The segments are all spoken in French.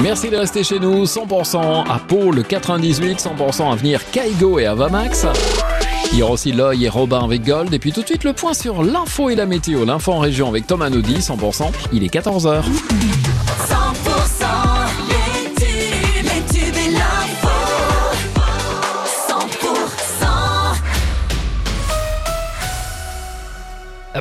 Merci de rester chez nous. 100% à Pau, le 98, 100% à venir Kaigo et Avamax. Il y aura aussi Loy et Robin avec Gold. Et puis tout de suite, le point sur l'info et la météo. L'info en région avec Thomas Naudy, 100%. Il est 14h.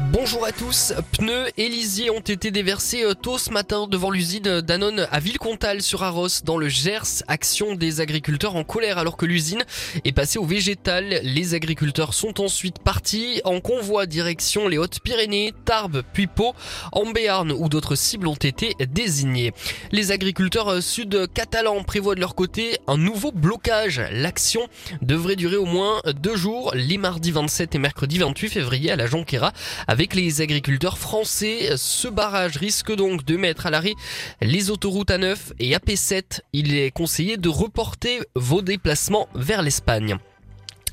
Bonjour à tous. Pneus et lisiers ont été déversés euh, tôt ce matin devant l'usine Danone à Villecontal sur Arros dans le Gers. Action des agriculteurs en colère alors que l'usine est passée au végétal. Les agriculteurs sont ensuite partis en convoi direction les Hautes-Pyrénées, Tarbes puis Pau. En Béarn où d'autres cibles ont été désignées. Les agriculteurs euh, sud-catalans prévoient de leur côté un nouveau blocage. L'action devrait durer au moins deux jours, les mardis 27 et mercredi 28 février à la Jonquera avec les agriculteurs français. Ce barrage risque donc de mettre à l'arrêt les autoroutes A9 et AP7. Il est conseillé de reporter vos déplacements vers l'Espagne.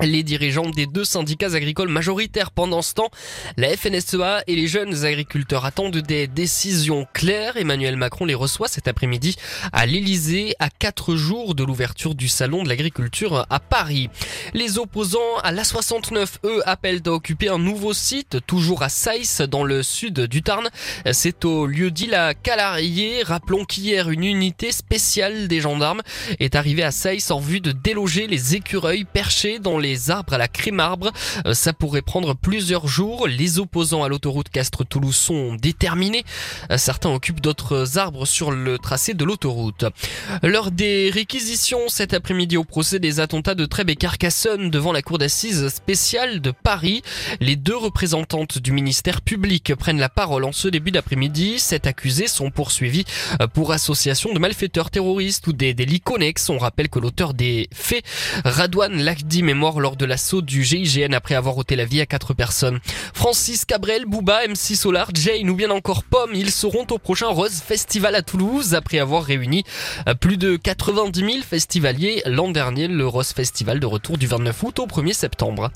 Les dirigeants des deux syndicats agricoles majoritaires pendant ce temps, la FNSEA et les jeunes agriculteurs attendent des décisions claires. Emmanuel Macron les reçoit cet après-midi à l'Elysée à quatre jours de l'ouverture du salon de l'agriculture à Paris. Les opposants à l'A69, eux, appellent à occuper un nouveau site, toujours à Saïs, dans le sud du Tarn. C'est au lieu dit la Calarié. Rappelons qu'hier, une unité spéciale des gendarmes est arrivée à Saïs en vue de déloger les écureuils perchés dans les arbres à la crémarbre. Euh, Ça pourrait prendre plusieurs jours. Les opposants à l'autoroute Castres-Toulouse sont déterminés. Euh, Certains occupent d'autres arbres sur le tracé de l'autoroute. Lors des réquisitions cet après-midi au procès des attentats de Trèbes et Carcassonne devant la cour d'assises spéciale de Paris, les deux représentantes du ministère public prennent la parole en ce début d'après-midi. Sept accusés sont poursuivis euh, pour association de malfaiteurs terroristes ou des délits connexes. On rappelle que l'auteur des faits, Radouane Lakdim, est mort lors de l'assaut du GIGN après avoir ôté la vie à quatre personnes. Francis Cabrel, Booba, MC Solar, Jane ou bien encore Pomme, ils seront au prochain Rose Festival à Toulouse après avoir réuni euh, plus de 90 000 festivaliers l'an dernier, le Rose Festival de retour du 29 août au 1er septembre.